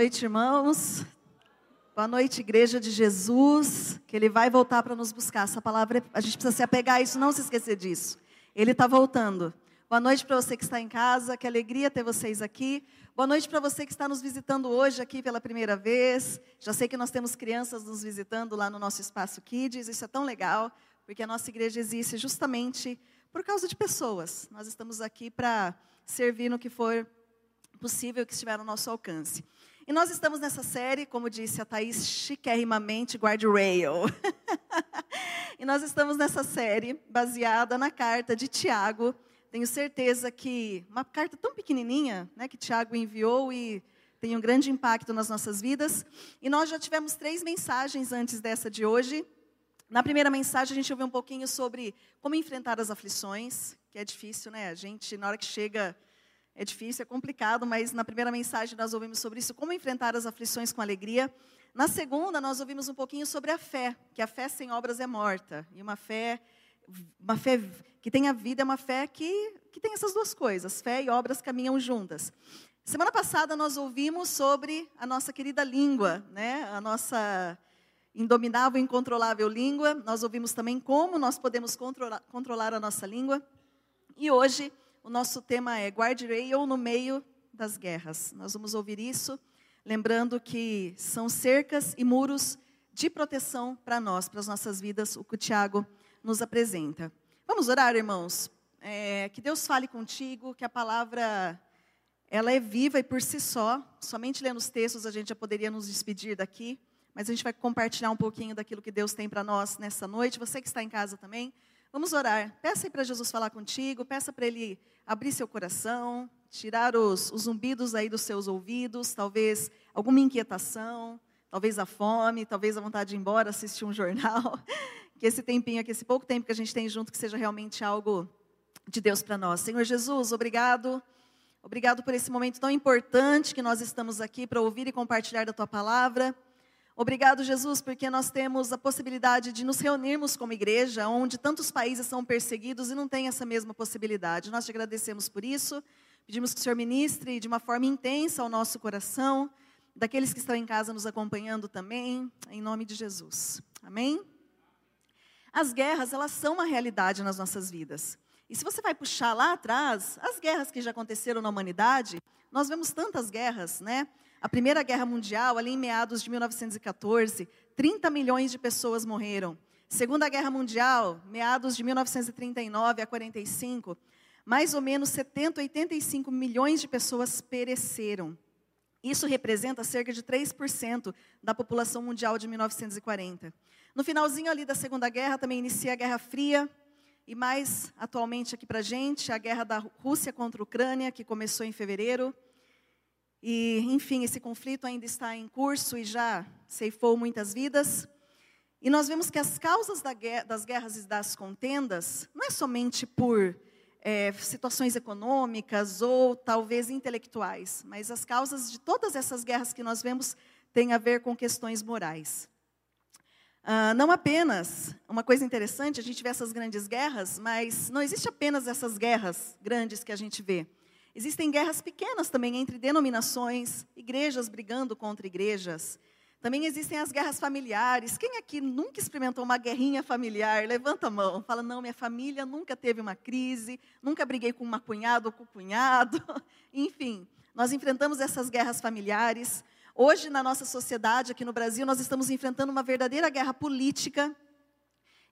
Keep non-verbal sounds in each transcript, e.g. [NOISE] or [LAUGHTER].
Noite, irmãos. Boa noite, Igreja de Jesus. Que Ele vai voltar para nos buscar. Essa palavra, a gente precisa se apegar a isso, não se esquecer disso. Ele está voltando. Boa noite para você que está em casa. Que alegria ter vocês aqui. Boa noite para você que está nos visitando hoje aqui pela primeira vez. Já sei que nós temos crianças nos visitando lá no nosso espaço Kids. Isso é tão legal, porque a nossa igreja existe justamente por causa de pessoas. Nós estamos aqui para servir no que for possível que estiver ao nosso alcance. E nós estamos nessa série, como disse a Thaís, chiquerrimamente guardrail. [LAUGHS] e nós estamos nessa série baseada na carta de Tiago. Tenho certeza que uma carta tão pequenininha, né, que Tiago enviou e tem um grande impacto nas nossas vidas. E nós já tivemos três mensagens antes dessa de hoje. Na primeira mensagem a gente ouviu um pouquinho sobre como enfrentar as aflições, que é difícil, né? A gente na hora que chega é difícil, é complicado, mas na primeira mensagem nós ouvimos sobre isso, como enfrentar as aflições com alegria. Na segunda, nós ouvimos um pouquinho sobre a fé, que a fé sem obras é morta. E uma fé, uma fé que tem a vida é uma fé que, que tem essas duas coisas, fé e obras caminham juntas. Semana passada nós ouvimos sobre a nossa querida língua, né? a nossa indominável incontrolável língua. Nós ouvimos também como nós podemos controlar, controlar a nossa língua. E hoje o nosso tema é guardrail no meio das guerras. Nós vamos ouvir isso, lembrando que são cercas e muros de proteção para nós, para as nossas vidas, o que o Tiago nos apresenta. Vamos orar, irmãos? É, que Deus fale contigo, que a palavra ela é viva e por si só, somente lendo os textos a gente já poderia nos despedir daqui, mas a gente vai compartilhar um pouquinho daquilo que Deus tem para nós nessa noite. Você que está em casa também, Vamos orar. Peça aí para Jesus falar contigo, peça para Ele abrir seu coração, tirar os, os zumbidos aí dos seus ouvidos, talvez alguma inquietação, talvez a fome, talvez a vontade de ir embora, assistir um jornal. [LAUGHS] Que esse tempinho aqui, esse pouco tempo que a gente tem junto, que seja realmente algo de Deus para nós. Senhor Jesus, obrigado. Obrigado por esse momento tão importante que nós estamos aqui para ouvir e compartilhar da tua palavra. Obrigado, Jesus, porque nós temos a possibilidade de nos reunirmos como igreja, onde tantos países são perseguidos e não tem essa mesma possibilidade. Nós te agradecemos por isso. Pedimos que o Senhor ministre de uma forma intensa ao nosso coração, daqueles que estão em casa nos acompanhando também, em nome de Jesus. Amém? As guerras, elas são uma realidade nas nossas vidas. E se você vai puxar lá atrás, as guerras que já aconteceram na humanidade, nós vemos tantas guerras, né? A Primeira Guerra Mundial, ali em meados de 1914, 30 milhões de pessoas morreram. Segunda Guerra Mundial, meados de 1939 a 45, mais ou menos 70, 85 milhões de pessoas pereceram. Isso representa cerca de 3% da população mundial de 1940. No finalzinho ali da Segunda Guerra também inicia a Guerra Fria, e mais atualmente aqui para a gente, a guerra da Rússia contra a Ucrânia, que começou em fevereiro. E, enfim, esse conflito ainda está em curso e já ceifou muitas vidas. E nós vemos que as causas das guerras e das contendas não é somente por é, situações econômicas ou talvez intelectuais, mas as causas de todas essas guerras que nós vemos têm a ver com questões morais. Ah, não apenas, uma coisa interessante, a gente vê essas grandes guerras, mas não existe apenas essas guerras grandes que a gente vê. Existem guerras pequenas também entre denominações, igrejas brigando contra igrejas. Também existem as guerras familiares. Quem aqui nunca experimentou uma guerrinha familiar? Levanta a mão. Fala, não, minha família nunca teve uma crise, nunca briguei com uma cunhada ou com o cunhado. [LAUGHS] Enfim, nós enfrentamos essas guerras familiares. Hoje, na nossa sociedade, aqui no Brasil, nós estamos enfrentando uma verdadeira guerra política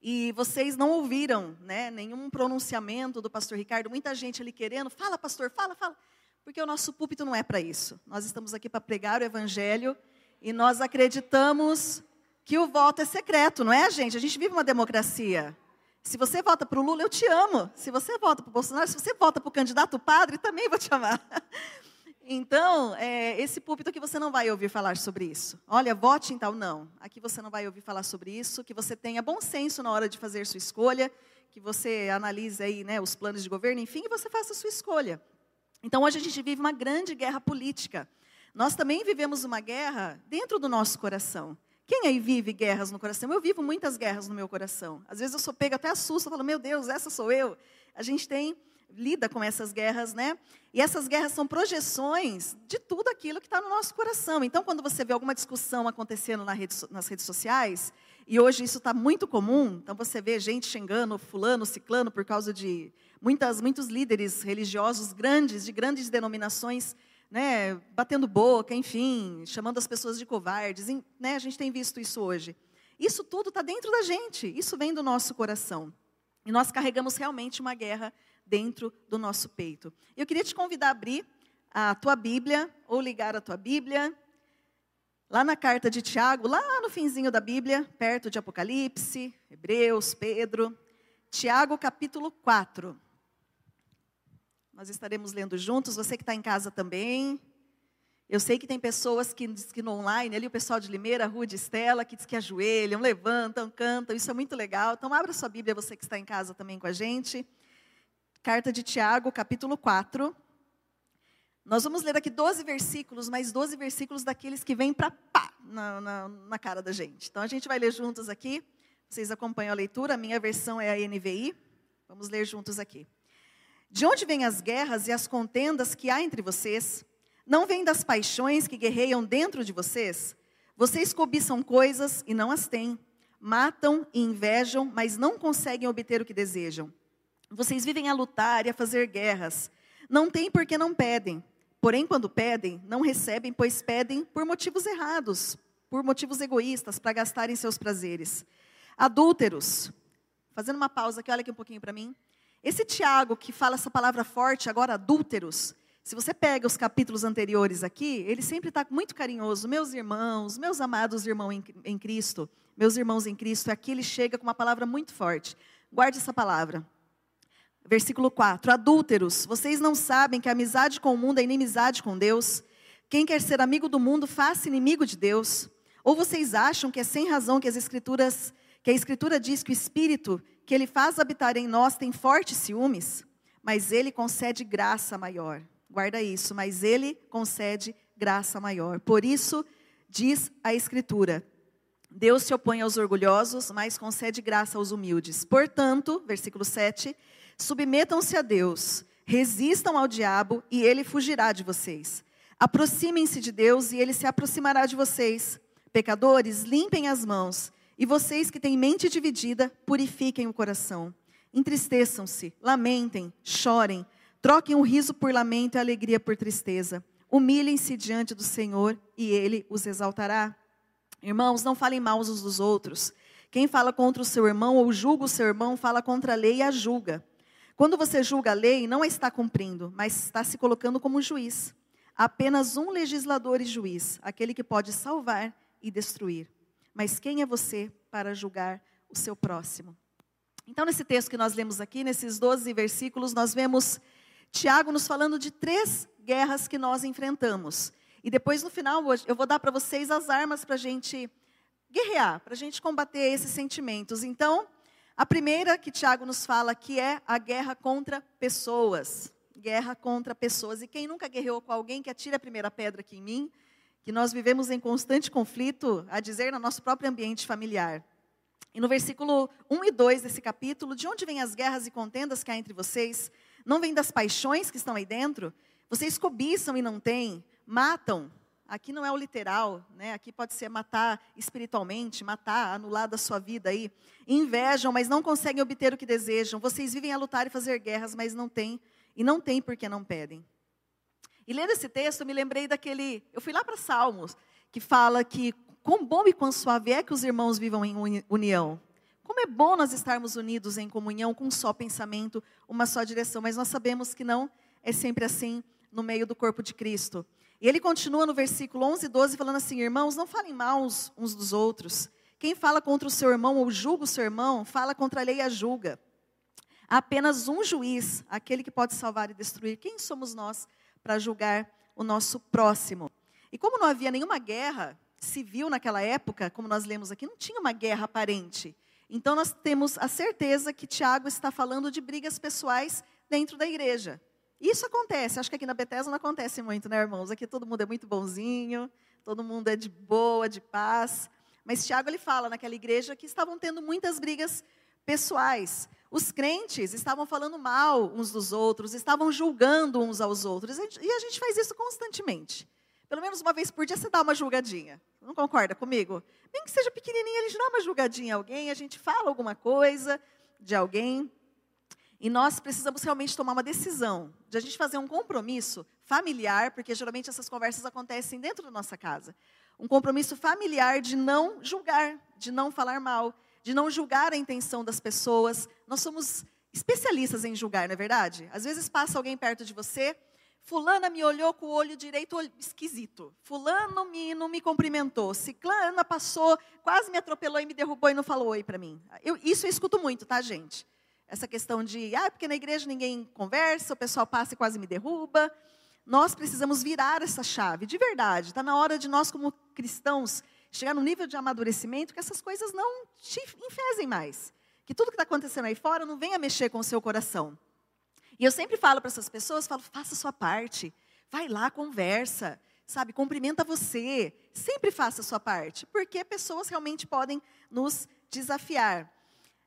e vocês não ouviram né, nenhum pronunciamento do pastor Ricardo, muita gente ali querendo, fala pastor, fala, fala, porque o nosso púlpito não é para isso. Nós estamos aqui para pregar o evangelho e nós acreditamos que o voto é secreto, não é, gente? A gente vive uma democracia. Se você vota para o Lula, eu te amo. Se você vota para o Bolsonaro, se você vota para o candidato padre, também vou te amar. [LAUGHS] Então, é, esse púlpito aqui você não vai ouvir falar sobre isso. Olha, vote em tal, não. Aqui você não vai ouvir falar sobre isso. Que você tenha bom senso na hora de fazer sua escolha. Que você analise aí né, os planos de governo, enfim, e você faça a sua escolha. Então, hoje a gente vive uma grande guerra política. Nós também vivemos uma guerra dentro do nosso coração. Quem aí vive guerras no coração? Eu vivo muitas guerras no meu coração. Às vezes eu sou pega até assusto, eu falo, meu Deus, essa sou eu. A gente tem lida com essas guerras, né? E essas guerras são projeções de tudo aquilo que está no nosso coração. Então, quando você vê alguma discussão acontecendo na rede, nas redes sociais, e hoje isso está muito comum, então você vê gente xingando fulano, ciclano, por causa de muitas, muitos líderes religiosos grandes, de grandes denominações, né, batendo boca, enfim, chamando as pessoas de covardes. Né, a gente tem visto isso hoje. Isso tudo está dentro da gente, isso vem do nosso coração. E nós carregamos realmente uma guerra dentro do nosso peito. Eu queria te convidar a abrir a tua Bíblia, ou ligar a tua Bíblia, lá na carta de Tiago, lá no finzinho da Bíblia, perto de Apocalipse, Hebreus, Pedro. Tiago, capítulo 4. Nós estaremos lendo juntos, você que está em casa também. Eu sei que tem pessoas que, que no online, ali o pessoal de Limeira, Rua de Estela, que diz que ajoelham, levantam, cantam, isso é muito legal. Então abra sua Bíblia, você que está em casa também com a gente. Carta de Tiago, capítulo 4. Nós vamos ler aqui 12 versículos, mais 12 versículos daqueles que vêm para pá na, na, na, cara da gente. Então a gente vai ler juntos aqui. Vocês acompanham a leitura, a minha versão é a NVI. Vamos ler juntos aqui. De onde vêm as guerras e as contendas que há entre vocês? Não vem das paixões que guerreiam dentro de vocês? Vocês cobiçam coisas e não as têm. Matam e invejam, mas não conseguem obter o que desejam. Vocês vivem a lutar e a fazer guerras. Não têm porque não pedem. Porém, quando pedem, não recebem, pois pedem por motivos errados, por motivos egoístas, para gastarem seus prazeres. Adúlteros. Fazendo uma pausa aqui, olha aqui um pouquinho para mim. Esse Tiago que fala essa palavra forte, agora adúlteros, se você pega os capítulos anteriores aqui, ele sempre está muito carinhoso. Meus irmãos, meus amados irmãos em, em Cristo, meus irmãos em Cristo, aqui ele chega com uma palavra muito forte. Guarde essa palavra. Versículo 4: Adúlteros, vocês não sabem que a amizade com o mundo é inimizade com Deus? Quem quer ser amigo do mundo, faça inimigo de Deus. Ou vocês acham que é sem razão que as escrituras, que a escritura diz que o espírito que ele faz habitar em nós tem fortes ciúmes, mas ele concede graça maior. Guarda isso, mas ele concede graça maior. Por isso, diz a Escritura: Deus se opõe aos orgulhosos, mas concede graça aos humildes. Portanto, versículo 7, submetam-se a Deus, resistam ao diabo e ele fugirá de vocês. Aproximem-se de Deus e ele se aproximará de vocês. Pecadores, limpem as mãos, e vocês que têm mente dividida, purifiquem o coração. Entristeçam-se, lamentem, chorem. Troquem o riso por lamento e a alegria por tristeza. Humilhem-se diante do Senhor e ele os exaltará. Irmãos, não falem mal uns dos outros. Quem fala contra o seu irmão ou julga o seu irmão, fala contra a lei e a julga. Quando você julga a lei, não a está cumprindo, mas está se colocando como juiz. Há apenas um legislador e juiz, aquele que pode salvar e destruir. Mas quem é você para julgar o seu próximo? Então, nesse texto que nós lemos aqui, nesses 12 versículos, nós vemos Tiago nos falando de três guerras que nós enfrentamos. E depois, no final, eu vou dar para vocês as armas para a gente guerrear, para a gente combater esses sentimentos. Então, a primeira que Tiago nos fala aqui é a guerra contra pessoas. Guerra contra pessoas. E quem nunca guerreou com alguém que atire a primeira pedra aqui em mim, que nós vivemos em constante conflito, a dizer, no nosso próprio ambiente familiar. E no versículo 1 e 2 desse capítulo, de onde vêm as guerras e contendas que há entre vocês? Não vem das paixões que estão aí dentro? Vocês cobiçam e não têm, matam. Aqui não é o literal, né? Aqui pode ser matar espiritualmente, matar, anular da sua vida aí. Invejam, mas não conseguem obter o que desejam. Vocês vivem a lutar e fazer guerras, mas não têm, e não têm porque não pedem. E lendo esse texto, me lembrei daquele. Eu fui lá para Salmos, que fala que quão bom e quão suave é que os irmãos vivam em união. Como é bom nós estarmos unidos em comunhão, com um só pensamento, uma só direção, mas nós sabemos que não é sempre assim no meio do corpo de Cristo. E ele continua no versículo 11 e 12 falando assim: Irmãos, não falem mal uns, uns dos outros. Quem fala contra o seu irmão ou julga o seu irmão, fala contra a lei e a julga. Há apenas um juiz, aquele que pode salvar e destruir. Quem somos nós para julgar o nosso próximo? E como não havia nenhuma guerra civil naquela época, como nós lemos aqui, não tinha uma guerra aparente. Então nós temos a certeza que Tiago está falando de brigas pessoais dentro da igreja. Isso acontece, acho que aqui na Bethesda não acontece muito, né, irmãos? Aqui todo mundo é muito bonzinho, todo mundo é de boa, de paz. Mas Tiago ele fala naquela igreja que estavam tendo muitas brigas pessoais. Os crentes estavam falando mal uns dos outros, estavam julgando uns aos outros, e a gente faz isso constantemente. Pelo menos uma vez por dia você dá uma julgadinha. Não concorda comigo? Nem que seja pequenininha, a gente dá uma julgadinha a alguém, a gente fala alguma coisa de alguém. E nós precisamos realmente tomar uma decisão de a gente fazer um compromisso familiar, porque geralmente essas conversas acontecem dentro da nossa casa. Um compromisso familiar de não julgar, de não falar mal, de não julgar a intenção das pessoas. Nós somos especialistas em julgar, não é verdade? Às vezes passa alguém perto de você, fulana me olhou com o olho direito esquisito. Fulano me, não me cumprimentou. Ciclana passou, quase me atropelou e me derrubou e não falou oi para mim. Eu, isso eu escuto muito, tá, gente? Essa questão de, ah, porque na igreja ninguém conversa, o pessoal passa e quase me derruba. Nós precisamos virar essa chave, de verdade. Está na hora de nós, como cristãos, chegar no nível de amadurecimento que essas coisas não te enfesem mais. Que tudo que está acontecendo aí fora não venha mexer com o seu coração. E eu sempre falo para essas pessoas, falo, faça a sua parte. Vai lá, conversa, sabe, cumprimenta você. Sempre faça a sua parte, porque pessoas realmente podem nos desafiar.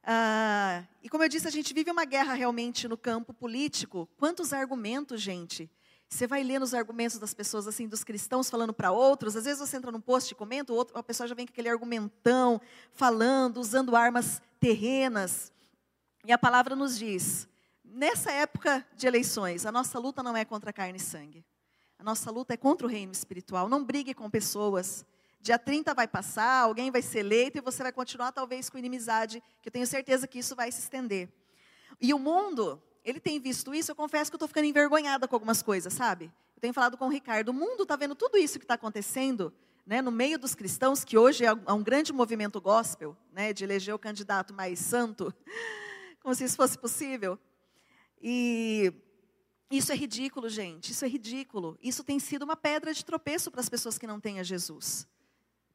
Ah, e como eu disse, a gente vive uma guerra realmente no campo político. Quantos argumentos, gente? Você vai ler nos argumentos das pessoas, assim, dos cristãos falando para outros. Às vezes você entra num post e comenta, outro, a pessoa já vem com aquele argumentão, falando, usando armas terrenas. E a palavra nos diz: nessa época de eleições, a nossa luta não é contra carne e sangue. A nossa luta é contra o reino espiritual. Não brigue com pessoas. Dia 30 vai passar, alguém vai ser eleito e você vai continuar talvez com inimizade, que eu tenho certeza que isso vai se estender. E o mundo, ele tem visto isso, eu confesso que eu estou ficando envergonhada com algumas coisas, sabe? Eu tenho falado com o Ricardo, o mundo está vendo tudo isso que está acontecendo, né, no meio dos cristãos, que hoje é um grande movimento gospel, né, de eleger o candidato mais santo, [LAUGHS] como se isso fosse possível. E isso é ridículo, gente, isso é ridículo. Isso tem sido uma pedra de tropeço para as pessoas que não têm a Jesus.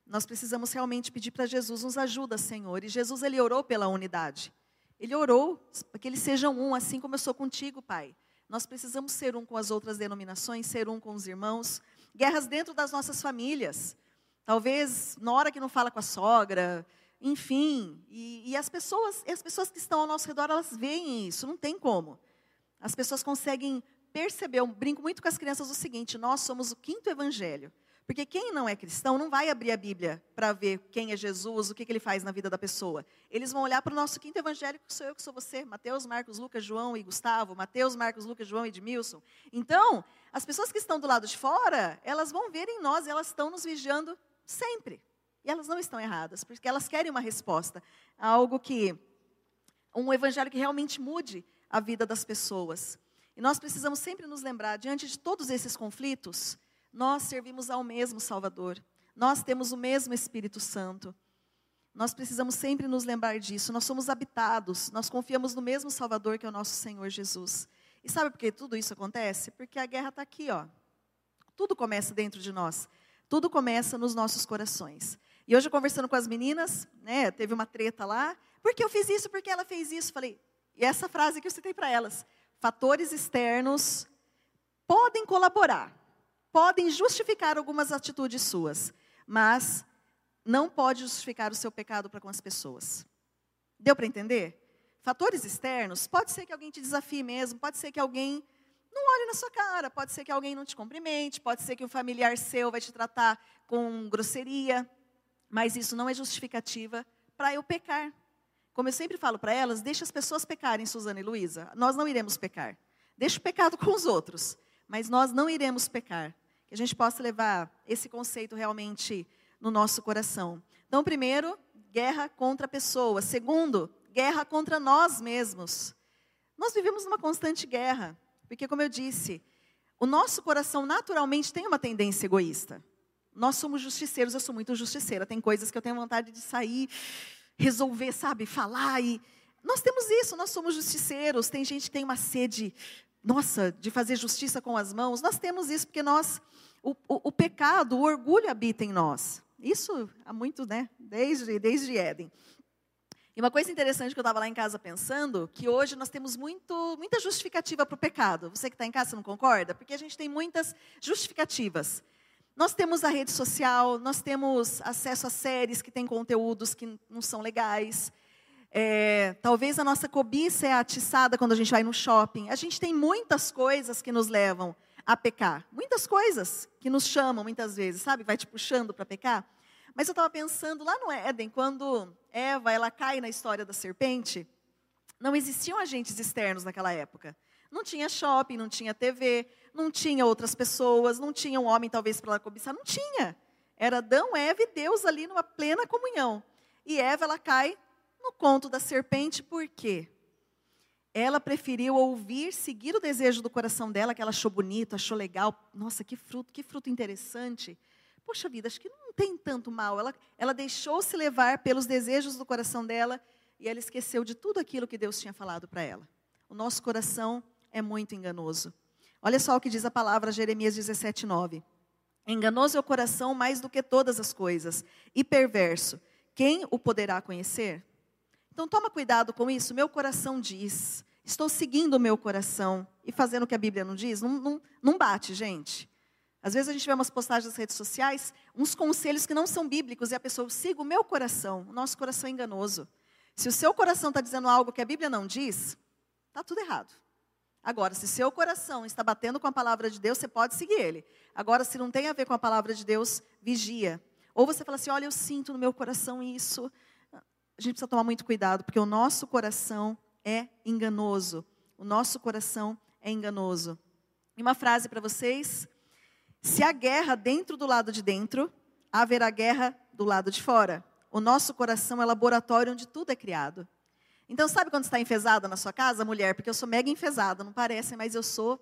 Nós precisamos realmente pedir para Jesus, nos ajuda, Senhor. E Jesus, ele orou pela unidade. Ele orou para que eles sejam um, assim como eu sou contigo, Pai. Nós precisamos ser um com as outras denominações, ser um com os irmãos. Guerras dentro das nossas famílias. Talvez na hora que não fala com a sogra, enfim. E, e as pessoas, as pessoas que estão ao nosso redor, elas veem isso, não tem como. As pessoas conseguem perceber, eu brinco muito com as crianças o seguinte: nós somos o quinto evangelho. Porque quem não é cristão não vai abrir a Bíblia para ver quem é Jesus, o que, que, ele faz na vida da pessoa. Eles vão olhar para o nosso quinto evangelho, que sou eu, que sou você, Mateus, Marcos, Lucas, João e Gustavo, Mateus, Marcos, Lucas, João e Edmilson. Então, as pessoas que estão do lado de fora, elas vão ver em nós, elas estão nos vigiando sempre. E elas não estão erradas, porque elas querem uma resposta, algo que, um evangelho que realmente mude a vida das pessoas. E nós precisamos sempre nos lembrar, diante de todos esses conflitos, nós servimos ao mesmo Salvador. Nós temos o mesmo Espírito Santo. Nós precisamos sempre nos lembrar disso. Nós somos habitados, nós confiamos no mesmo Salvador que é o nosso Senhor Jesus. E sabe por que tudo isso acontece? Porque a guerra está aqui, ó. Tudo começa dentro de nós. Tudo começa nos nossos corações. E hoje, conversando com as meninas, né, teve uma treta lá. Porque eu fiz isso, porque ela fez isso. Falei, e essa frase que eu citei para elas: fatores externos podem colaborar, podem justificar algumas atitudes suas, mas não pode justificar o seu pecado para com as pessoas. Deu para entender? Fatores externos, pode ser que alguém te desafie mesmo, pode ser que alguém não olhe na sua cara, pode ser que alguém não te cumprimente, pode ser que um familiar seu vai te tratar com grosseria, mas isso não é justificativa para eu pecar. Como eu sempre falo para elas, deixa as pessoas pecarem, Suzana e Luísa. Nós não iremos pecar. Deixa o pecado com os outros, mas nós não iremos pecar que a gente possa levar esse conceito realmente no nosso coração. Então, primeiro, guerra contra pessoas. Segundo, guerra contra nós mesmos. Nós vivemos numa constante guerra, porque, como eu disse, o nosso coração naturalmente tem uma tendência egoísta. Nós somos justiceiros, eu sou muito justiceira. Tem coisas que eu tenho vontade de sair, resolver, sabe, falar e nós temos isso, nós somos justiceiros. Tem gente que tem uma sede nossa, de fazer justiça com as mãos. Nós temos isso porque nós, o, o, pecado, o orgulho habita em nós. Isso há muito, né? Desde, desde Éden. E uma coisa interessante que eu estava lá em casa pensando, que hoje nós temos muito, muita justificativa para o pecado. Você que está em casa não concorda? Porque a gente tem muitas justificativas. Nós temos a rede social, nós temos acesso a séries que têm conteúdos que não são legais. É, talvez a nossa cobiça é atiçada quando a gente vai no shopping. A gente tem muitas coisas que nos levam a pecar. Muitas coisas que nos chamam muitas vezes, sabe? Vai te puxando para pecar. Mas eu estava pensando lá no Éden, quando Eva ela cai na história da serpente, não existiam agentes externos naquela época. Não tinha shopping, não tinha TV, não tinha outras pessoas, não tinha um homem talvez para ela cobiçar, não tinha. Era Adão, Eva e Deus ali numa plena comunhão. E Eva ela cai no conto da serpente, por quê? Ela preferiu ouvir, seguir o desejo do coração dela, que ela achou bonito, achou legal. Nossa, que fruto, que fruto interessante. Poxa vida, acho que não tem tanto mal. Ela, ela deixou-se levar pelos desejos do coração dela e ela esqueceu de tudo aquilo que Deus tinha falado para ela. O nosso coração é muito enganoso. Olha só o que diz a palavra Jeremias 17, 9. Enganoso é o coração mais do que todas as coisas, e perverso. Quem o poderá conhecer? Então toma cuidado com isso. Meu coração diz. Estou seguindo o meu coração e fazendo o que a Bíblia não diz. Não, não, não bate, gente. Às vezes a gente vê umas postagens nas redes sociais, uns conselhos que não são bíblicos, e a pessoa, siga o meu coração. O nosso coração é enganoso. Se o seu coração está dizendo algo que a Bíblia não diz, está tudo errado. Agora, se seu coração está batendo com a palavra de Deus, você pode seguir ele. Agora, se não tem a ver com a palavra de Deus, vigia. Ou você fala assim: olha, eu sinto no meu coração isso. A gente precisa tomar muito cuidado, porque o nosso coração é enganoso. O nosso coração é enganoso. E uma frase para vocês: se há guerra dentro do lado de dentro, haverá guerra do lado de fora. O nosso coração é laboratório onde tudo é criado. Então, sabe quando está enfesada na sua casa, mulher? Porque eu sou mega enfesada, não parece, mas eu sou.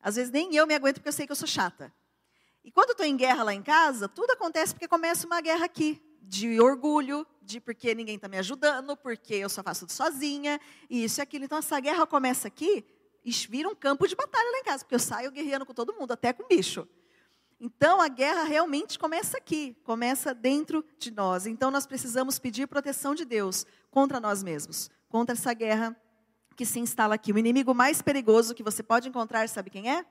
Às vezes nem eu me aguento porque eu sei que eu sou chata. E quando estou em guerra lá em casa, tudo acontece porque começa uma guerra aqui, de orgulho, de porque ninguém está me ajudando, porque eu só faço tudo sozinha, e isso e aquilo. Então, essa guerra começa aqui e vira um campo de batalha lá em casa, porque eu saio guerreando com todo mundo, até com bicho. Então a guerra realmente começa aqui, começa dentro de nós. Então nós precisamos pedir proteção de Deus contra nós mesmos, contra essa guerra que se instala aqui. O inimigo mais perigoso que você pode encontrar, sabe quem é?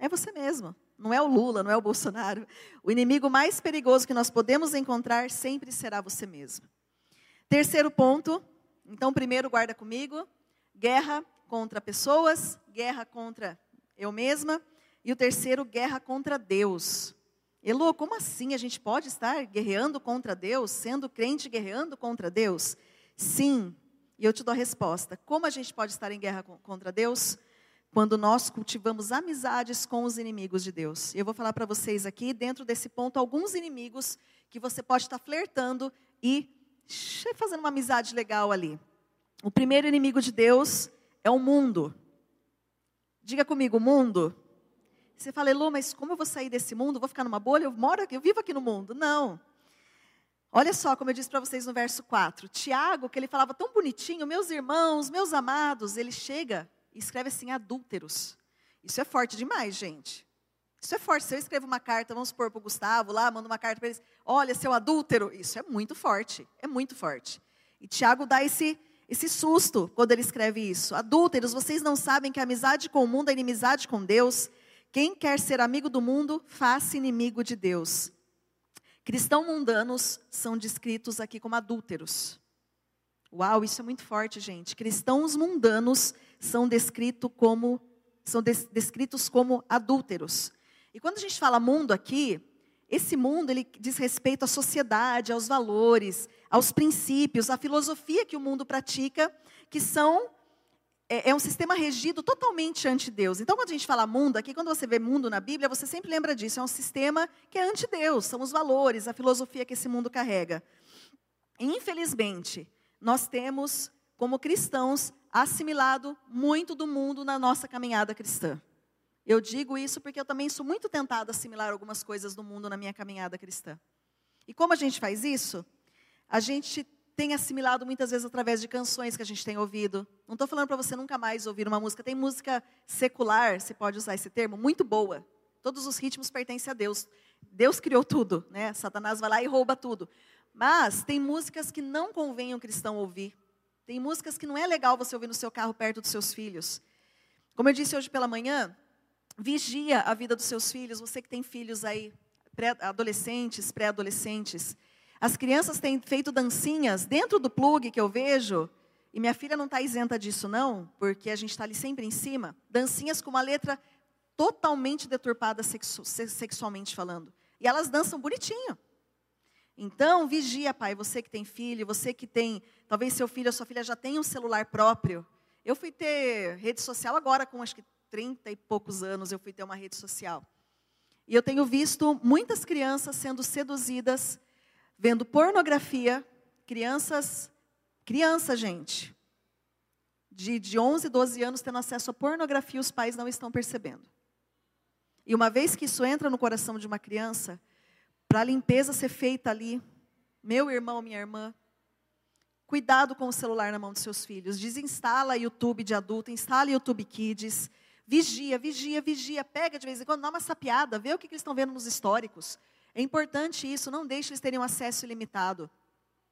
É você mesmo. Não é o Lula, não é o Bolsonaro. O inimigo mais perigoso que nós podemos encontrar sempre será você mesmo. Terceiro ponto, então primeiro guarda comigo, guerra contra pessoas, guerra contra eu mesma. E o terceiro, guerra contra Deus. Elô, como assim a gente pode estar guerreando contra Deus, sendo crente guerreando contra Deus? Sim, e eu te dou a resposta. Como a gente pode estar em guerra contra Deus? Quando nós cultivamos amizades com os inimigos de Deus. Eu vou falar para vocês aqui, dentro desse ponto, alguns inimigos que você pode estar flertando e fazendo uma amizade legal ali. O primeiro inimigo de Deus é o mundo. Diga comigo, mundo. Você fala, Elô, mas como eu vou sair desse mundo? Vou ficar numa bolha? Eu moro aqui, eu vivo aqui no mundo. Não. Olha só, como eu disse para vocês no verso 4. Tiago, que ele falava tão bonitinho, meus irmãos, meus amados, ele chega e escreve assim, adúlteros. Isso é forte demais, gente. Isso é forte. Se eu escrevo uma carta, vamos supor para o Gustavo lá, mando uma carta para eles, olha, seu adúltero, isso é muito forte, é muito forte. E Tiago dá esse, esse susto quando ele escreve isso. Adúlteros, vocês não sabem que a amizade com o mundo é inimizade com Deus? Quem quer ser amigo do mundo, faça inimigo de Deus. Cristãos mundanos são descritos aqui como adúlteros. Uau, isso é muito forte, gente. Cristãos mundanos são descritos como são des, descritos como adúlteros. E quando a gente fala mundo aqui, esse mundo ele diz respeito à sociedade, aos valores, aos princípios, à filosofia que o mundo pratica, que são é, é um sistema regido totalmente ante Deus. Então, quando a gente fala mundo, aqui, quando você vê mundo na Bíblia, você sempre lembra disso. É um sistema que é ante Deus, são os valores, a filosofia que esse mundo carrega. Infelizmente, nós temos, como cristãos, assimilado muito do mundo na nossa caminhada cristã. Eu digo isso porque eu também sou muito tentada a assimilar algumas coisas do mundo na minha caminhada cristã. E como a gente faz isso? A gente tem assimilado muitas vezes através de canções que a gente tem ouvido. Não estou falando para você nunca mais ouvir uma música. Tem música secular, você pode usar esse termo, muito boa. Todos os ritmos pertencem a Deus. Deus criou tudo, né? Satanás vai lá e rouba tudo. Mas tem músicas que não convém um cristão ouvir. Tem músicas que não é legal você ouvir no seu carro perto dos seus filhos. Como eu disse hoje pela manhã, vigia a vida dos seus filhos. Você que tem filhos aí, pré adolescentes, pré-adolescentes. As crianças têm feito dancinhas dentro do plug que eu vejo, e minha filha não está isenta disso, não, porque a gente está ali sempre em cima. Dancinhas com uma letra totalmente deturpada sexu sexualmente falando. E elas dançam bonitinho. Então, vigia, pai, você que tem filho, você que tem, talvez seu filho ou sua filha já tenha um celular próprio. Eu fui ter rede social agora, com acho que 30 e poucos anos, eu fui ter uma rede social. E eu tenho visto muitas crianças sendo seduzidas, vendo pornografia, crianças, criança, gente, de, de 11, 12 anos tendo acesso a pornografia, os pais não estão percebendo. E uma vez que isso entra no coração de uma criança, para a limpeza ser feita ali, meu irmão, minha irmã, cuidado com o celular na mão dos seus filhos. Desinstala YouTube de adulto, instala YouTube Kids. Vigia, vigia, vigia. Pega de vez em quando, dá uma sapiada, vê o que, que eles estão vendo nos históricos. É importante isso, não deixe eles terem um acesso ilimitado.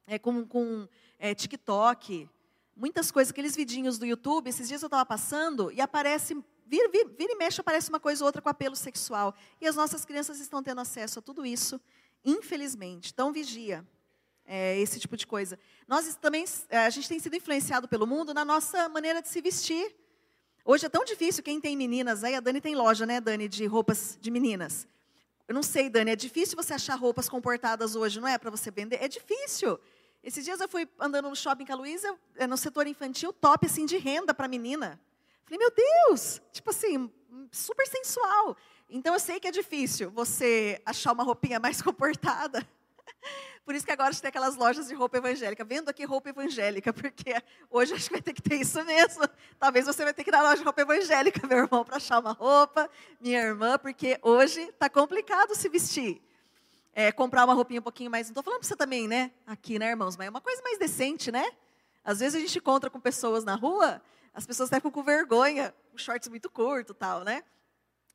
É, com com é, TikTok, muitas coisas, aqueles vidinhos do YouTube, esses dias eu estava passando e aparece Vira, vira, vira e mexe, aparece uma coisa ou outra com apelo sexual. E as nossas crianças estão tendo acesso a tudo isso, infelizmente. Então, vigia é, esse tipo de coisa. Nós também, é, a gente tem sido influenciado pelo mundo na nossa maneira de se vestir. Hoje é tão difícil, quem tem meninas aí, a Dani tem loja, né, Dani, de roupas de meninas. Eu não sei, Dani, é difícil você achar roupas comportadas hoje, não é, para você vender? É difícil. Esses dias eu fui andando no shopping com a Luísa, é, no setor infantil, top assim de renda para menina. Falei, meu Deus, tipo assim, super sensual. Então eu sei que é difícil você achar uma roupinha mais [LAUGHS] comportada. Por isso que agora a gente tem aquelas lojas de roupa evangélica. Vendo aqui roupa evangélica, porque hoje acho que vai ter que ter isso mesmo. Talvez você vai ter que ir na loja de roupa evangélica, [LAUGHS] meu irmão, para achar uma roupa, minha irmã, porque hoje está complicado se vestir. É, comprar uma roupinha um pouquinho mais. Não estou falando para você também, né? Aqui, né, irmãos? Mas é uma coisa mais decente, né? Às vezes a gente encontra com pessoas na rua as pessoas até ficam com vergonha, com shorts muito curto tal, né?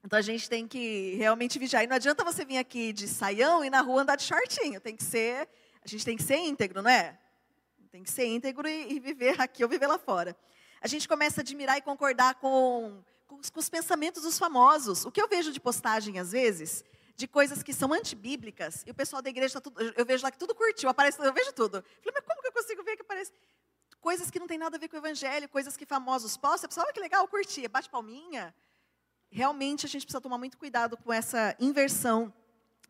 Então a gente tem que realmente vigiar. E não adianta você vir aqui de saião e na rua andar de shortinho. Tem que ser, a gente tem que ser íntegro, não é? Tem que ser íntegro e, e viver aqui ou viver lá fora. A gente começa a admirar e concordar com, com, com os pensamentos dos famosos. O que eu vejo de postagem às vezes, de coisas que são antibíblicas, e o pessoal da igreja, tá tudo, eu vejo lá que tudo curtiu, aparece, eu vejo tudo. Eu falei, mas como que eu consigo ver que aparece? coisas que não tem nada a ver com o evangelho, coisas que famosos postam, a pessoa, olha que legal, curtir, bate palminha. Realmente a gente precisa tomar muito cuidado com essa inversão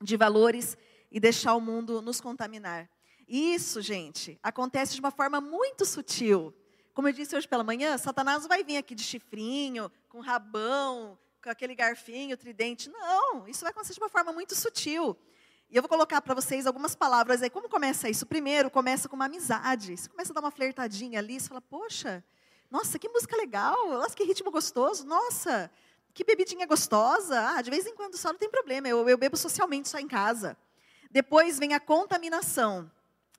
de valores e deixar o mundo nos contaminar. Isso, gente, acontece de uma forma muito sutil. Como eu disse hoje pela manhã, Satanás vai vir aqui de chifrinho, com rabão, com aquele garfinho, tridente. Não, isso vai acontecer de uma forma muito sutil. E eu vou colocar para vocês algumas palavras aí. Como começa isso? Primeiro, começa com uma amizade. Você começa a dar uma flertadinha ali, você fala, poxa, nossa, que música legal, nossa, que ritmo gostoso, nossa, que bebidinha gostosa. Ah, de vez em quando só não tem problema, eu, eu bebo socialmente só em casa. Depois vem a contaminação.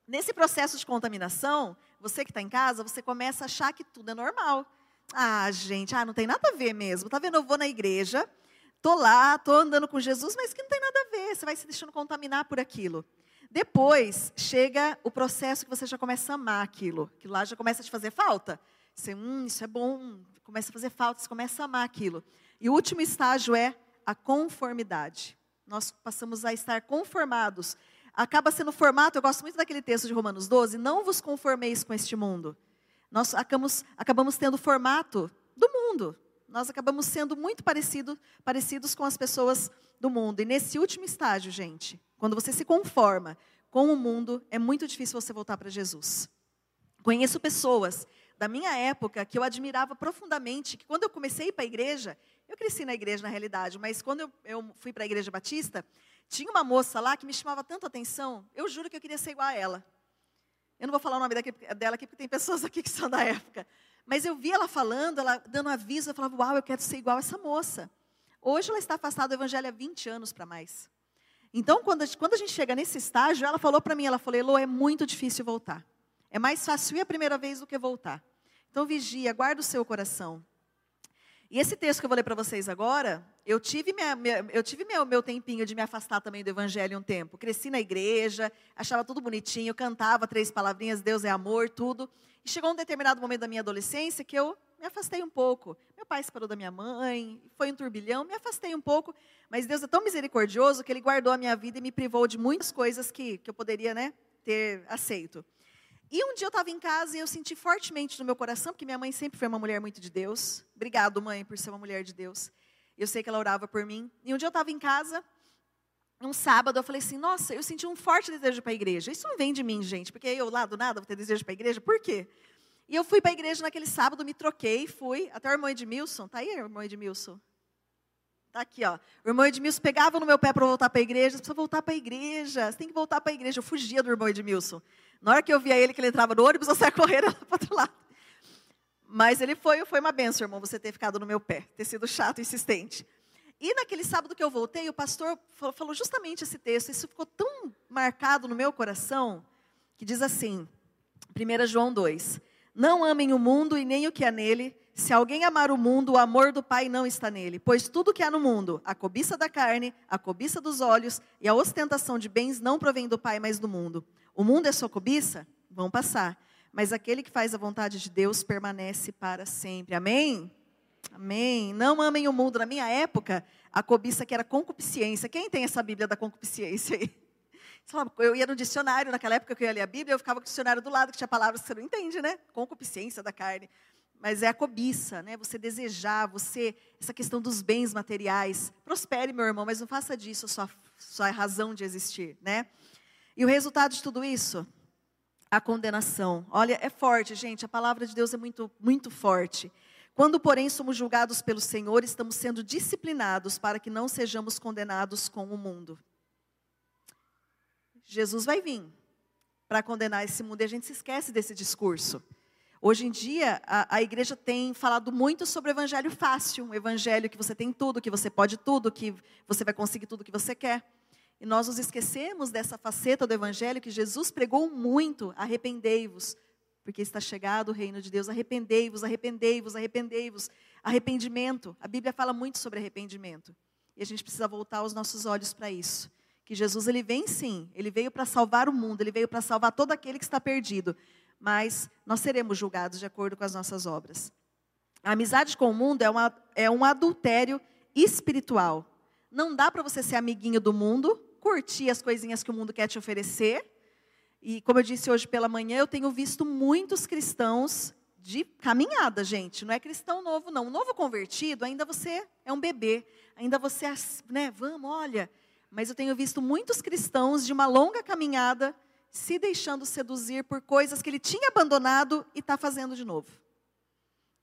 Nesse processo de contaminação, você que está em casa, você começa a achar que tudo é normal. Ah, gente, ah, não tem nada a ver mesmo. Tá vendo? Eu vou na igreja, Tô lá, tô andando com Jesus, mas que não tem nada a ver, você vai se deixando contaminar por aquilo. Depois chega o processo que você já começa a amar aquilo, que lá já começa a te fazer falta. Você, hum, isso é bom, começa a fazer falta, você começa a amar aquilo. E o último estágio é a conformidade. Nós passamos a estar conformados. Acaba sendo formato, eu gosto muito daquele texto de Romanos 12, não vos conformeis com este mundo. Nós acabamos, acabamos tendo formato do mundo nós acabamos sendo muito parecido, parecidos com as pessoas do mundo. E nesse último estágio, gente, quando você se conforma com o mundo, é muito difícil você voltar para Jesus. Conheço pessoas da minha época que eu admirava profundamente, que quando eu comecei a para a igreja, eu cresci na igreja na realidade, mas quando eu, eu fui para a igreja batista, tinha uma moça lá que me chamava tanto atenção, eu juro que eu queria ser igual a ela. Eu não vou falar o nome dela aqui, porque tem pessoas aqui que são da época. Mas eu vi ela falando, ela dando aviso, eu falava, uau, eu quero ser igual essa moça. Hoje ela está afastada do evangelho há 20 anos para mais. Então, quando a, gente, quando a gente chega nesse estágio, ela falou para mim, ela falou, Elô, é muito difícil voltar. É mais fácil ir a primeira vez do que voltar. Então, vigia, guarda o seu coração. E esse texto que eu vou ler para vocês agora, eu tive, minha, minha, eu tive meu, meu tempinho de me afastar também do evangelho um tempo. Cresci na igreja, achava tudo bonitinho, cantava três palavrinhas, Deus é amor, tudo. E chegou um determinado momento da minha adolescência que eu me afastei um pouco. Meu pai separou da minha mãe, foi um turbilhão, me afastei um pouco, mas Deus é tão misericordioso que Ele guardou a minha vida e me privou de muitas coisas que, que eu poderia né, ter aceito. E um dia eu estava em casa e eu senti fortemente no meu coração, porque minha mãe sempre foi uma mulher muito de Deus. Obrigado, mãe, por ser uma mulher de Deus. Eu sei que ela orava por mim. E um dia eu estava em casa, um sábado, eu falei assim: Nossa, eu senti um forte desejo para a igreja. Isso não vem de mim, gente, porque eu lá do nada vou ter desejo para a igreja. Por quê? E eu fui para a igreja naquele sábado, me troquei, fui. Até o irmão Edmilson, tá aí, irmão Edmilson? Tá aqui, ó. O irmão Edmilson pegava no meu pé para voltar para a igreja. Você precisa voltar para a igreja. Você tem que voltar para a igreja. Eu fugia do irmão Edmilson. Na hora que eu via ele, que ele entrava no ônibus, eu saía correndo para o outro lado. Mas ele foi, foi uma benção, irmão, você ter ficado no meu pé, ter sido chato insistente. E naquele sábado que eu voltei, o pastor falou justamente esse texto. Isso ficou tão marcado no meu coração, que diz assim, 1 João 2: Não amem o mundo e nem o que há nele. Se alguém amar o mundo, o amor do Pai não está nele. Pois tudo que há no mundo, a cobiça da carne, a cobiça dos olhos e a ostentação de bens não provém do Pai, mas do mundo. O mundo é sua cobiça? Vão passar. Mas aquele que faz a vontade de Deus permanece para sempre. Amém? Amém. Não amem o mundo. Na minha época, a cobiça que era concupiscência. Quem tem essa Bíblia da concupiscência aí? [LAUGHS] Eu ia no dicionário, naquela época que eu ia ler a Bíblia, eu ficava com o dicionário do lado, que tinha palavras que você não entende, né? Concupiscência da carne. Mas é a cobiça, né? Você desejar, você, essa questão dos bens materiais. Prospere, meu irmão, mas não faça disso a sua, sua razão de existir, né? E o resultado de tudo isso? A condenação. Olha, é forte, gente. A palavra de Deus é muito, muito forte. Quando, porém, somos julgados pelo Senhor, estamos sendo disciplinados para que não sejamos condenados com o mundo. Jesus vai vir para condenar esse mundo e a gente se esquece desse discurso. Hoje em dia, a, a, igreja tem falado muito sobre o evangelho fácil, um evangelho que você tem tudo, que você pode tudo, que você vai conseguir tudo que você quer. E nós nos esquecemos dessa faceta do evangelho que Jesus pregou muito: arrependei-vos, porque está chegado o reino de Deus. Arrependei-vos, arrependei-vos, arrependei-vos. Arrependimento. A Bíblia fala muito sobre arrependimento. E a gente precisa voltar os nossos olhos para isso. Que Jesus, ele vem sim, ele veio para salvar o mundo, ele veio para salvar todo aquele que está perdido. Mas nós seremos julgados de acordo com as nossas obras. A amizade com o mundo é, uma, é um adultério espiritual. Não dá para você ser amiguinho do mundo, curtir as coisinhas que o mundo quer te oferecer e como eu disse hoje pela manhã, eu tenho visto muitos cristãos de caminhada, gente. Não é cristão novo, não. O novo convertido, ainda você é um bebê. Ainda você, né, vamos, olha. Mas eu tenho visto muitos cristãos de uma longa caminhada se deixando seduzir por coisas que ele tinha abandonado e está fazendo de novo.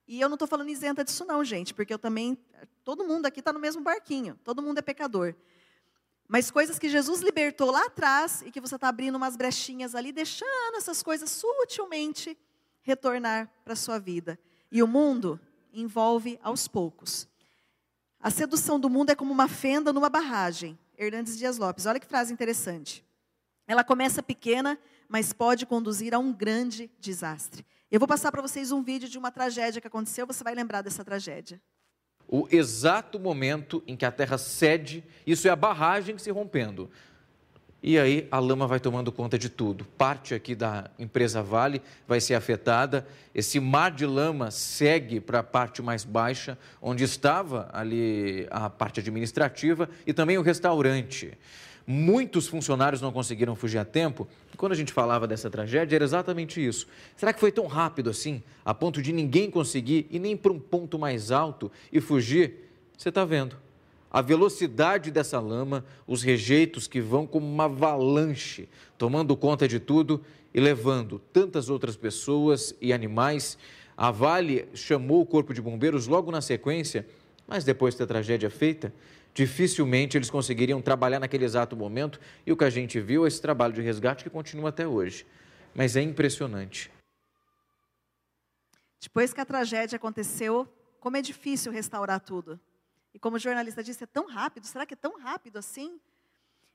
E eu não estou falando isenta disso, não, gente, porque eu também. Todo mundo aqui está no mesmo barquinho. Todo mundo é pecador. Mas coisas que Jesus libertou lá atrás e que você está abrindo umas brechinhas ali, deixando essas coisas sutilmente retornar para a sua vida. E o mundo envolve aos poucos. A sedução do mundo é como uma fenda numa barragem. Hernandes Dias Lopes, olha que frase interessante. Ela começa pequena, mas pode conduzir a um grande desastre. Eu vou passar para vocês um vídeo de uma tragédia que aconteceu, você vai lembrar dessa tragédia o exato momento em que a terra cede, isso é a barragem se rompendo. E aí a lama vai tomando conta de tudo. Parte aqui da empresa Vale vai ser afetada. Esse mar de lama segue para a parte mais baixa, onde estava ali a parte administrativa e também o restaurante. Muitos funcionários não conseguiram fugir a tempo. E quando a gente falava dessa tragédia, era exatamente isso. Será que foi tão rápido assim, a ponto de ninguém conseguir ir nem para um ponto mais alto e fugir? Você está vendo. A velocidade dessa lama, os rejeitos que vão como uma avalanche, tomando conta de tudo e levando tantas outras pessoas e animais. A Vale chamou o Corpo de Bombeiros logo na sequência, mas depois da tragédia feita, dificilmente eles conseguiriam trabalhar naquele exato momento. E o que a gente viu é esse trabalho de resgate que continua até hoje. Mas é impressionante. Depois que a tragédia aconteceu, como é difícil restaurar tudo. E como o jornalista disse, é tão rápido. Será que é tão rápido assim?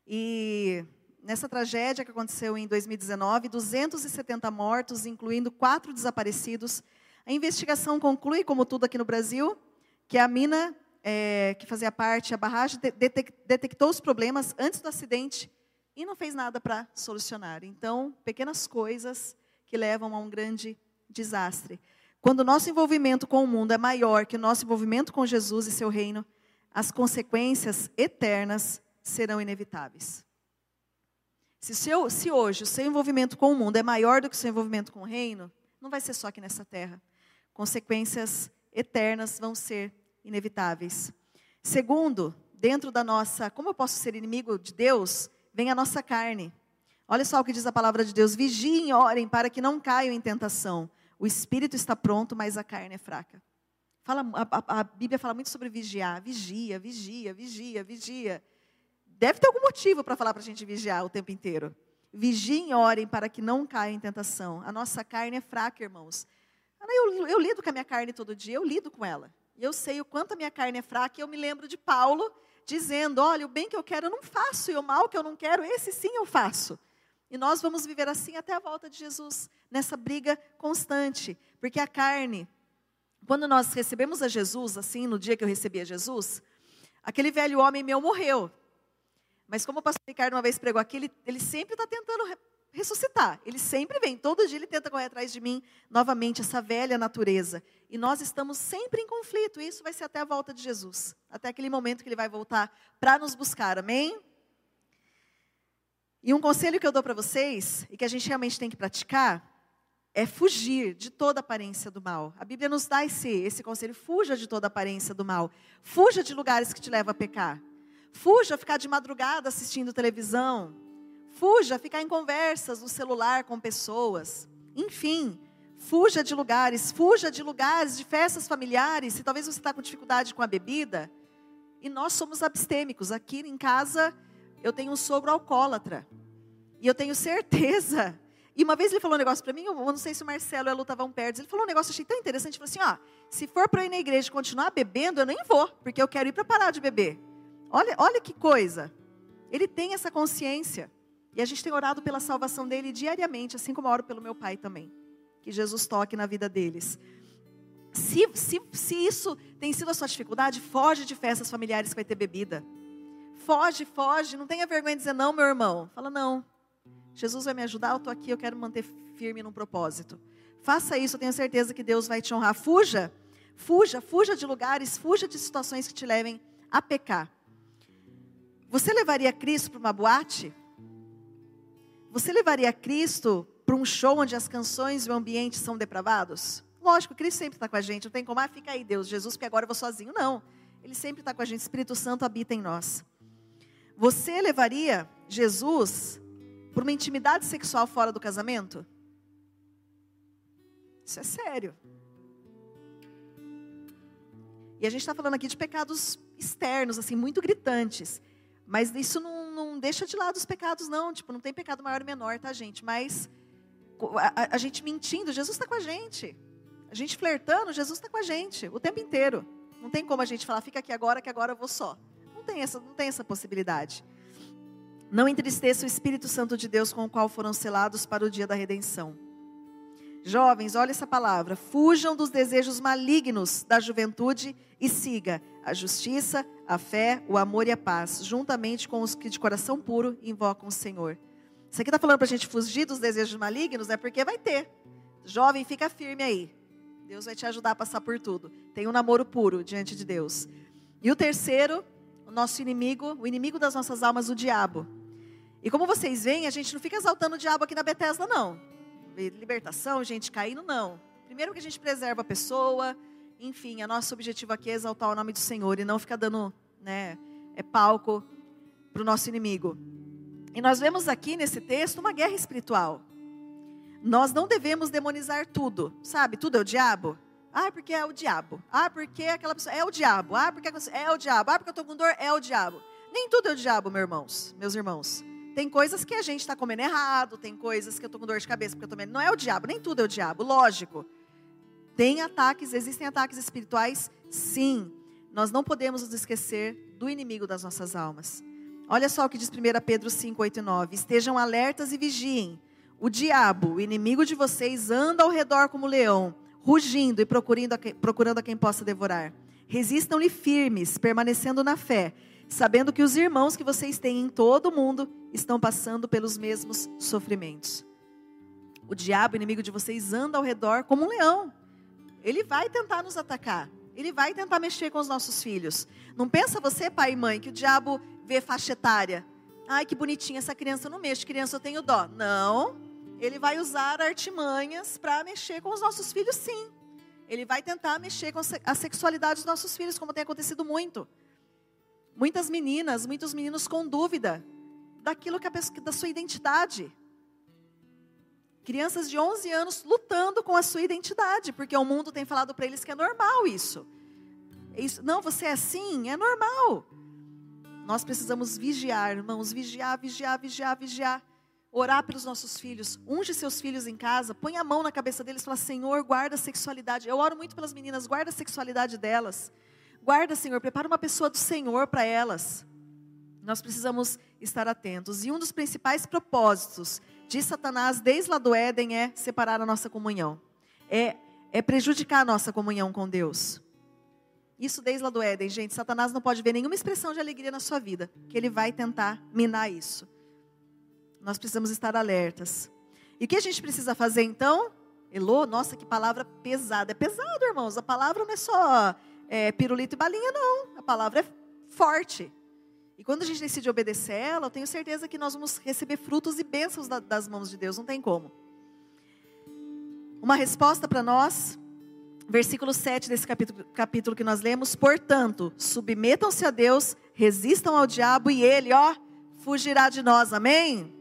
E nessa tragédia que aconteceu em 2019, 270 mortos, incluindo quatro desaparecidos. A investigação conclui, como tudo aqui no Brasil, que a mina é, que fazia parte, a barragem detectou os problemas antes do acidente e não fez nada para solucionar. Então, pequenas coisas que levam a um grande desastre. Quando o nosso envolvimento com o mundo é maior que o nosso envolvimento com Jesus e seu reino, as consequências eternas serão inevitáveis. Se, seu, se hoje o seu envolvimento com o mundo é maior do que o seu envolvimento com o reino, não vai ser só aqui nessa terra. Consequências eternas vão ser inevitáveis. Segundo, dentro da nossa, como eu posso ser inimigo de Deus? Vem a nossa carne. Olha só o que diz a palavra de Deus: vigiem e orem para que não caiam em tentação. O espírito está pronto, mas a carne é fraca. Fala, a, a, Bíblia fala muito sobre vigiar. Vigia, vigia, vigia, vigia. Deve ter algum motivo para falar para a gente vigiar o tempo inteiro. Vigiem orem para que não caia em tentação. A nossa carne é fraca, irmãos. Eu, eu lido com a minha carne todo dia, eu lido com ela. E eu sei o quanto a minha carne é fraca, e eu me lembro de Paulo dizendo: olha, o bem que eu quero eu não faço, e o mal que eu não quero, esse sim eu faço. E nós vamos viver assim até a volta de Jesus, nessa briga constante. Porque a carne, quando nós recebemos a Jesus, assim, no dia que eu recebi a Jesus, aquele velho homem meu morreu. Mas como o pastor Ricardo uma vez pregou aqui, ele, ele sempre está tentando ressuscitar. Ele sempre vem, todo dia ele tenta correr atrás de mim novamente, essa velha natureza. E nós estamos sempre em conflito, e isso vai ser até a volta de Jesus, até aquele momento que ele vai voltar para nos buscar, amém? E um conselho que eu dou para vocês, e que a gente realmente tem que praticar, é fugir de toda aparência do mal. A Bíblia nos dá esse, esse conselho: fuja de toda aparência do mal. Fuja de lugares que te levam a pecar. Fuja a ficar de madrugada assistindo televisão. Fuja ficar em conversas no celular com pessoas. Enfim, fuja de lugares, fuja de lugares, de festas familiares. Se talvez você está com dificuldade com a bebida, e nós somos abstêmicos. Aqui em casa, eu tenho um sogro alcoólatra. E eu tenho certeza. E uma vez ele falou um negócio para mim, eu não sei se o Marcelo e a Lu estavam perto. Ele falou um negócio, achei tão interessante. Ele falou assim: ó, se for para ir na igreja e continuar bebendo, eu nem vou, porque eu quero ir para parar de beber. Olha, olha que coisa. Ele tem essa consciência. E a gente tem orado pela salvação dele diariamente, assim como eu oro pelo meu pai também. Que Jesus toque na vida deles. Se, se, se isso tem sido a sua dificuldade, foge de festas familiares que vai ter bebida. Foge, foge. Não tenha vergonha de dizer não, meu irmão. Fala, não. Jesus vai me ajudar, eu estou aqui, eu quero manter firme num propósito. Faça isso, eu tenho certeza que Deus vai te honrar. Fuja, fuja, fuja de lugares, fuja de situações que te levem a pecar. Você levaria Cristo para uma boate? Você levaria Cristo para um show onde as canções e o ambiente são depravados? Lógico, Cristo sempre está com a gente. Não tem como, ah, fica aí, Deus, Jesus, porque agora eu vou sozinho. Não. Ele sempre está com a gente. Espírito Santo habita em nós. Você levaria Jesus para uma intimidade sexual fora do casamento? Isso é sério. E a gente está falando aqui de pecados externos, assim, muito gritantes. Mas isso não, deixa de lado os pecados, não. Tipo, não tem pecado maior ou menor, tá, gente? Mas a, a, gente mentindo, Jesus está com a gente. A gente flertando, Jesus está com a gente o tempo inteiro. Não tem como a gente falar, fica aqui agora, que agora eu vou só. Não tem essa, não tem essa possibilidade. Não entristeça o Espírito Santo de Deus com o qual foram selados para o dia da redenção. Jovens, olha essa palavra. Fujam dos desejos malignos da juventude e siga a justiça, a fé, o amor e a paz, juntamente com os que de coração puro invocam o Senhor. Isso aqui está falando para a gente fugir dos desejos malignos, é porque vai ter. Jovem, fica firme aí. Deus vai te ajudar a passar por tudo. Tem um namoro puro diante de Deus. E o terceiro, o nosso inimigo, o inimigo das nossas almas, o diabo. E como vocês veem, a gente não fica exaltando o diabo aqui na Bethesda, não. Libertação, gente caindo, não. Primeiro que a gente preserva a pessoa, enfim, o nosso objetivo aqui é exaltar o nome do Senhor e não ficar dando né, é palco para o nosso inimigo. E nós vemos aqui nesse texto uma guerra espiritual. Nós não devemos demonizar tudo, sabe? Tudo é o diabo. Ah, porque é o diabo. Ah, porque aquela pessoa é o diabo. Ah, porque é o diabo. Ah, porque eu estou com dor, é o diabo. Nem tudo é o diabo, meus irmãos. Meus irmãos. Tem coisas que a gente está comendo errado, tem coisas que eu estou com dor de cabeça porque eu estou comendo. Não é o diabo, nem tudo é o diabo, lógico. Tem ataques, existem ataques espirituais, sim. Nós não podemos nos esquecer do inimigo das nossas almas. Olha só o que diz 1 Pedro 5, 8 e 9. Estejam alertas e vigiem. O diabo, o inimigo de vocês, anda ao redor como leão, rugindo e procurando a quem, procurando a quem possa devorar. Resistam-lhe firmes, permanecendo na fé sabendo que os irmãos que vocês têm em todo o mundo estão passando pelos mesmos sofrimentos. O diabo, inimigo de vocês, anda ao redor como um leão. Ele vai tentar nos atacar. Ele vai tentar mexer com os nossos filhos. Não pensa você, pai e mãe, que o diabo vê faixa etária. Ai, que bonitinha essa criança não mexe, criança eu tenho dó. Não, ele vai usar artimanhas para mexer com os nossos filhos, sim. Ele vai tentar mexer com a sexualidade dos nossos filhos, como tem acontecido muito. Muitas meninas, muitos meninos com dúvida daquilo que a pessoa, da sua identidade. Crianças de 11 anos lutando com a sua identidade, porque o mundo tem falado para eles que é normal isso. isso. Não, você é assim, é normal. Nós precisamos vigiar, irmãos, vigiar, vigiar, vigiar, vigiar. Orar pelos nossos filhos. Unge seus filhos em casa, põe a mão na cabeça deles e fala: Senhor, guarda a sexualidade. Eu oro muito pelas meninas, guarda a sexualidade delas. Guarda, Senhor, prepara uma pessoa do Senhor para elas. Nós precisamos estar atentos. E um dos principais propósitos de Satanás desde lá do Éden é separar a nossa comunhão. É, é prejudicar a nossa comunhão com Deus. Isso desde lá do Éden, gente. Satanás não pode ver nenhuma expressão de alegria na sua vida, que ele vai tentar minar isso. Nós precisamos estar alertas. E o que a gente precisa fazer então? Elô, nossa, que palavra pesada. É pesado, irmãos. A palavra não é só é, pirulito e balinha, não. A palavra é forte. E quando a gente decide obedecer ela, eu tenho certeza que nós vamos receber frutos e bênçãos das mãos de Deus, não tem como. Uma resposta para nós, versículo 7 desse capítulo, capítulo que nós lemos: Portanto, submetam-se a Deus, resistam ao diabo e ele, ó, fugirá de nós. Amém?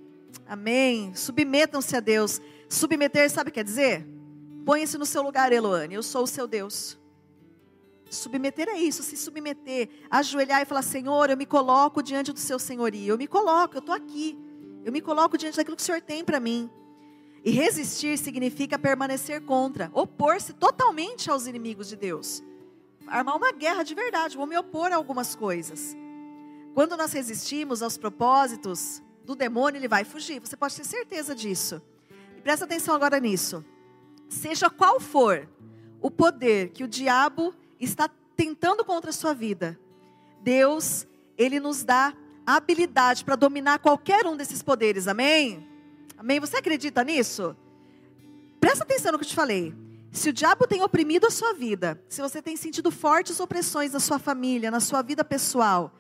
Amém. Submetam-se a Deus. Submeter, sabe o que quer dizer? Põe-se no seu lugar, Eloane. Eu sou o seu Deus. Submeter é isso, se submeter, ajoelhar e falar: Senhor, eu me coloco diante do seu senhorio. Eu me coloco, eu estou aqui. Eu me coloco diante daquilo que o Senhor tem para mim. E resistir significa permanecer contra, opor-se totalmente aos inimigos de Deus. Armar uma guerra de verdade, vou me opor a algumas coisas. Quando nós resistimos aos propósitos do demônio, ele vai fugir. Você pode ter certeza disso. E presta atenção agora nisso. Seja qual for o poder que o diabo está tentando contra a sua vida, Deus, Ele nos dá habilidade para dominar qualquer um desses poderes, amém? Amém? Você acredita nisso? Presta atenção no que eu te falei. Se o diabo tem oprimido a sua vida, se você tem sentido fortes opressões na sua família, na sua vida pessoal,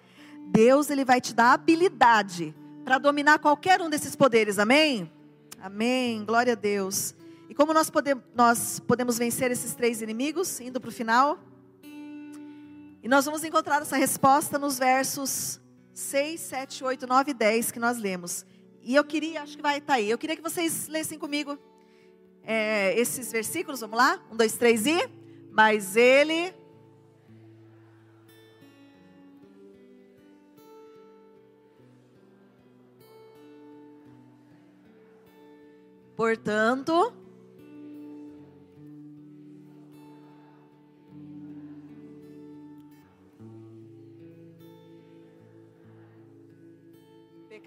Deus ele vai te dar habilidade para dominar qualquer um desses poderes, amém? Amém, glória a Deus. E como nós podemos, nós podemos vencer esses três inimigos, indo para o final? E nós vamos encontrar essa resposta nos versos 6, 7, 8, 9 e 10 que nós lemos. E eu queria, acho que vai estar tá aí, eu queria que vocês lessem comigo é, esses versículos, vamos lá? Um, dois, três e. Mas ele. Portanto.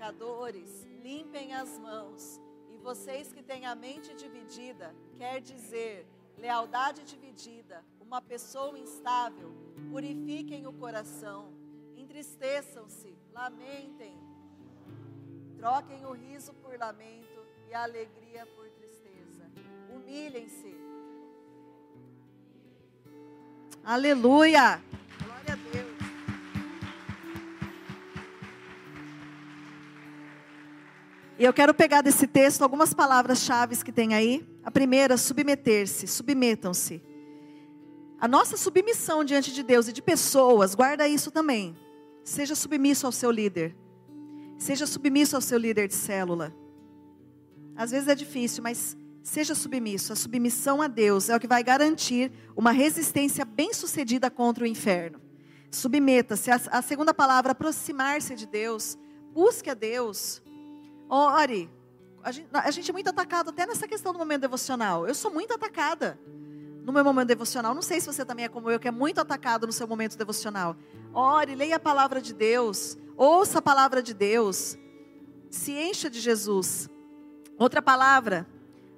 Pecadores, limpem as mãos. E vocês que têm a mente dividida, quer dizer, lealdade dividida, uma pessoa instável, purifiquem o coração, entristeçam-se, lamentem, troquem o riso por lamento e a alegria por tristeza. Humilhem-se. Aleluia! Glória a Deus. E eu quero pegar desse texto algumas palavras-chave que tem aí. A primeira, submeter-se, submetam-se. A nossa submissão diante de Deus e de pessoas, guarda isso também. Seja submisso ao seu líder. Seja submisso ao seu líder de célula. Às vezes é difícil, mas seja submisso. A submissão a Deus é o que vai garantir uma resistência bem-sucedida contra o inferno. Submeta-se. A segunda palavra, aproximar-se de Deus. Busque a Deus. Ore. A gente, a gente é muito atacado até nessa questão do momento devocional. Eu sou muito atacada no meu momento devocional. Não sei se você também é como eu, que é muito atacado no seu momento devocional. Ore, leia a palavra de Deus, ouça a palavra de Deus, se encha de Jesus. Outra palavra,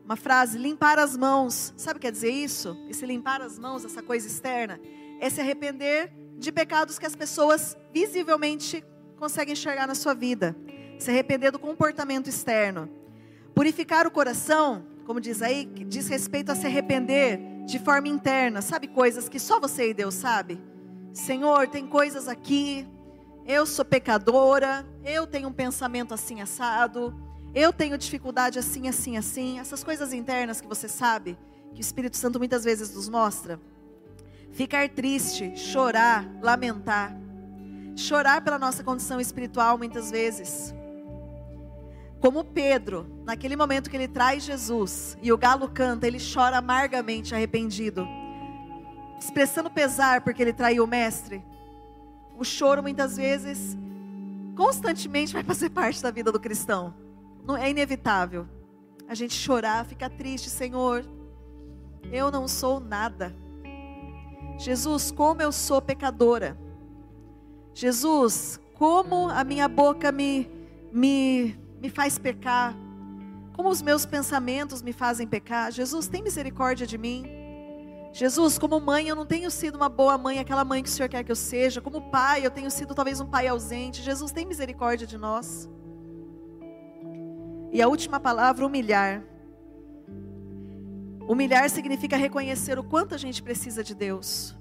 uma frase, limpar as mãos. Sabe o que quer dizer isso? Esse limpar as mãos, essa coisa externa, é se arrepender de pecados que as pessoas visivelmente conseguem enxergar na sua vida se arrepender do comportamento externo. Purificar o coração, como diz aí, diz respeito a se arrepender de forma interna. Sabe coisas que só você e Deus sabe? Senhor, tem coisas aqui eu sou pecadora, eu tenho um pensamento assim assado, eu tenho dificuldade assim, assim, assim, essas coisas internas que você sabe, que o Espírito Santo muitas vezes nos mostra. Ficar triste, chorar, lamentar. Chorar pela nossa condição espiritual muitas vezes. Como Pedro, naquele momento que ele traz Jesus e o galo canta, ele chora amargamente arrependido, expressando pesar porque ele traiu o mestre. O choro muitas vezes, constantemente vai fazer parte da vida do cristão. Não é inevitável. A gente chorar, ficar triste, Senhor. Eu não sou nada. Jesus, como eu sou pecadora. Jesus, como a minha boca me me me faz pecar. Como os meus pensamentos me fazem pecar. Jesus, tem misericórdia de mim. Jesus, como mãe, eu não tenho sido uma boa mãe, aquela mãe que o Senhor quer que eu seja. Como pai, eu tenho sido talvez um pai ausente. Jesus, tem misericórdia de nós. E a última palavra, humilhar. Humilhar significa reconhecer o quanto a gente precisa de Deus.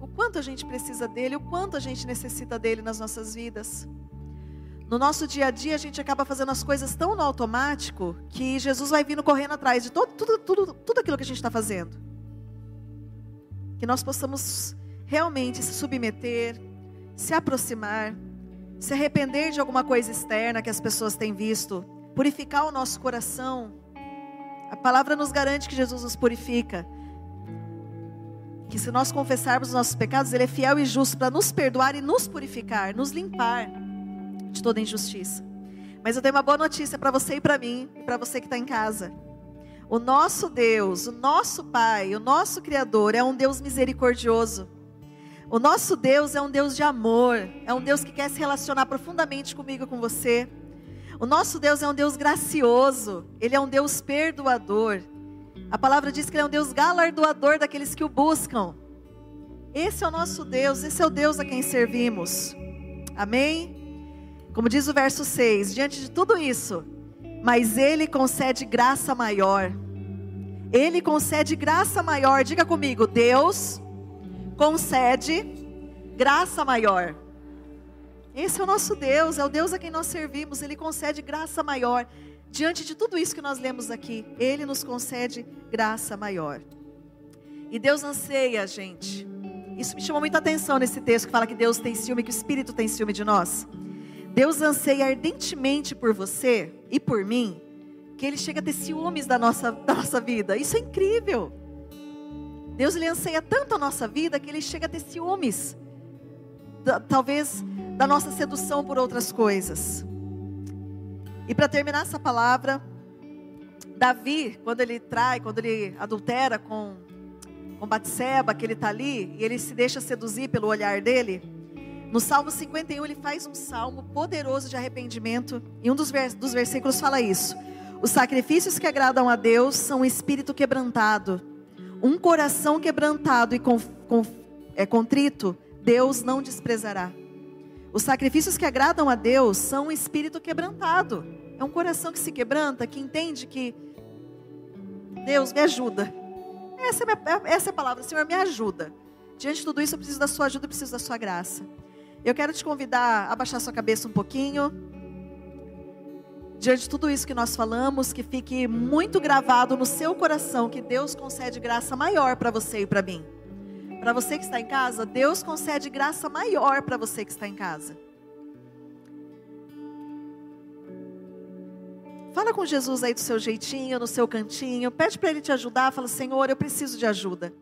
O quanto a gente precisa dele, o quanto a gente necessita dele nas nossas vidas. No nosso dia a dia, a gente acaba fazendo as coisas tão no automático que Jesus vai vindo correndo atrás de todo, tudo, tudo, tudo aquilo que a gente está fazendo que nós possamos realmente se submeter, se aproximar, se arrepender de alguma coisa externa que as pessoas têm visto, purificar o nosso coração. A palavra nos garante que Jesus nos purifica. Que se nós confessarmos os nossos pecados, Ele é fiel e justo para nos perdoar e nos purificar, nos limpar de toda injustiça. Mas eu tenho uma boa notícia para você e para mim, e para você que está em casa. O nosso Deus, o nosso Pai, o nosso Criador é um Deus misericordioso. O nosso Deus é um Deus de amor, é um Deus que quer se relacionar profundamente comigo e com você. O nosso Deus é um Deus gracioso, ele é um Deus perdoador. A palavra diz que ele é um Deus galardoador daqueles que o buscam. Esse é o nosso Deus, esse é o Deus a quem servimos. Amém? Como diz o verso 6, diante de tudo isso, mas Ele concede graça maior. Ele concede graça maior. Diga comigo, Deus concede graça maior. Esse é o nosso Deus, é o Deus a quem nós servimos. Ele concede graça maior. Diante de tudo isso que nós lemos aqui, Ele nos concede graça maior. E Deus anseia, gente. Isso me chamou muita atenção nesse texto que fala que Deus tem ciúme, que o Espírito tem ciúme de nós. Deus anseia ardentemente por você e por mim, que Ele chega a ter ciúmes da nossa, [LAUGHS] da nossa vida. Isso é incrível. Deus ele anseia tanto a nossa vida que Ele chega a ter ciúmes, da, talvez da nossa sedução por outras coisas. E para terminar essa palavra, Davi, quando ele trai, quando ele adultera com, com Batseba, que ele está ali, e ele se deixa seduzir pelo olhar dele, no Salmo 51, ele faz um salmo poderoso de arrependimento, e um dos, vers dos versículos fala isso: Os sacrifícios que agradam a Deus são um espírito quebrantado, um coração quebrantado e com, com, é, contrito, Deus não desprezará. Os sacrifícios que agradam a Deus são um espírito quebrantado, é um coração que se quebranta, que entende que Deus me ajuda. Essa é, minha, essa é a palavra, Senhor, me ajuda. Diante de tudo isso, eu preciso da sua ajuda, eu preciso da sua graça. Eu quero te convidar a baixar sua cabeça um pouquinho. Diante de tudo isso que nós falamos, que fique muito gravado no seu coração que Deus concede graça maior para você e para mim. Para você que está em casa, Deus concede graça maior para você que está em casa. Fala com Jesus aí do seu jeitinho, no seu cantinho, pede para ele te ajudar, fala: "Senhor, eu preciso de ajuda".